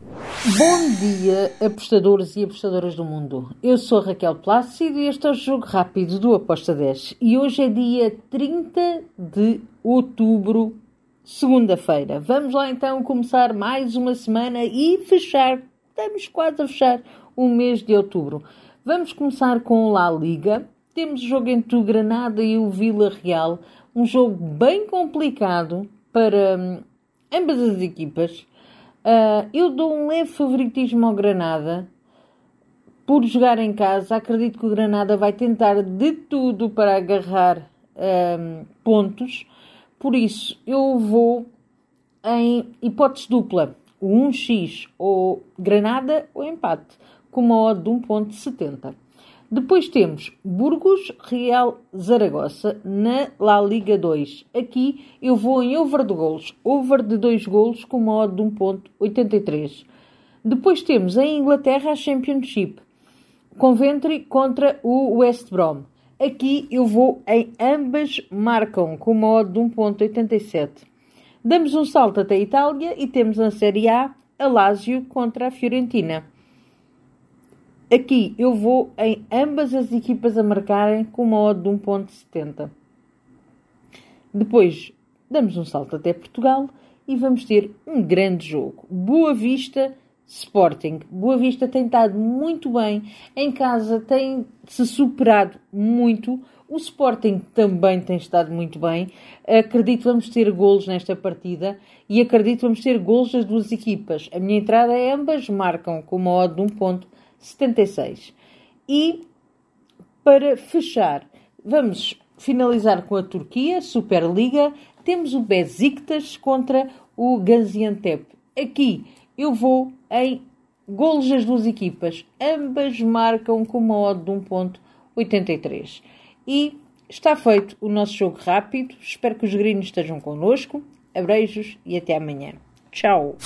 Bom dia, apostadores e apostadoras do mundo. Eu sou Raquel Plácido e este é o Jogo Rápido do Aposta 10. E hoje é dia 30 de outubro, segunda-feira. Vamos lá então começar mais uma semana e fechar, estamos quase a fechar o mês de outubro. Vamos começar com o La Liga. Temos o jogo entre o Granada e o Vila Real. Um jogo bem complicado para hum, ambas as equipas. Uh, eu dou um leve favoritismo ao Granada por jogar em casa. Acredito que o Granada vai tentar de tudo para agarrar um, pontos. Por isso, eu vou em hipótese dupla: o 1x ou Granada ou empate, com uma odd de 1.70. Depois temos Burgos Real Zaragoza na La Liga 2. Aqui eu vou em over de golos. Over de 2 golos com uma de 1.83. Depois temos em Inglaterra a Championship. Coventry contra o West Brom. Aqui eu vou em ambas marcam com uma de 1.87. Damos um salto até a Itália e temos na Série A a Lazio contra a Fiorentina. Aqui eu vou em ambas as equipas a marcarem com uma odd de 1.70. Depois damos um salto até Portugal e vamos ter um grande jogo. Boa Vista Sporting. Boa Vista tem estado muito bem em casa, tem se superado muito. O Sporting também tem estado muito bem. Acredito que vamos ter golos nesta partida e acredito que vamos ter golos das duas equipas. A minha entrada é ambas marcam com uma odd de 1.70. 76. E para fechar, vamos finalizar com a Turquia, Superliga. Temos o Besiktas contra o Gaziantep. Aqui eu vou em golos das duas equipas. Ambas marcam com uma odd de 1.83. E está feito o nosso jogo rápido. Espero que os gringos estejam connosco. Abreijos e até amanhã. Tchau!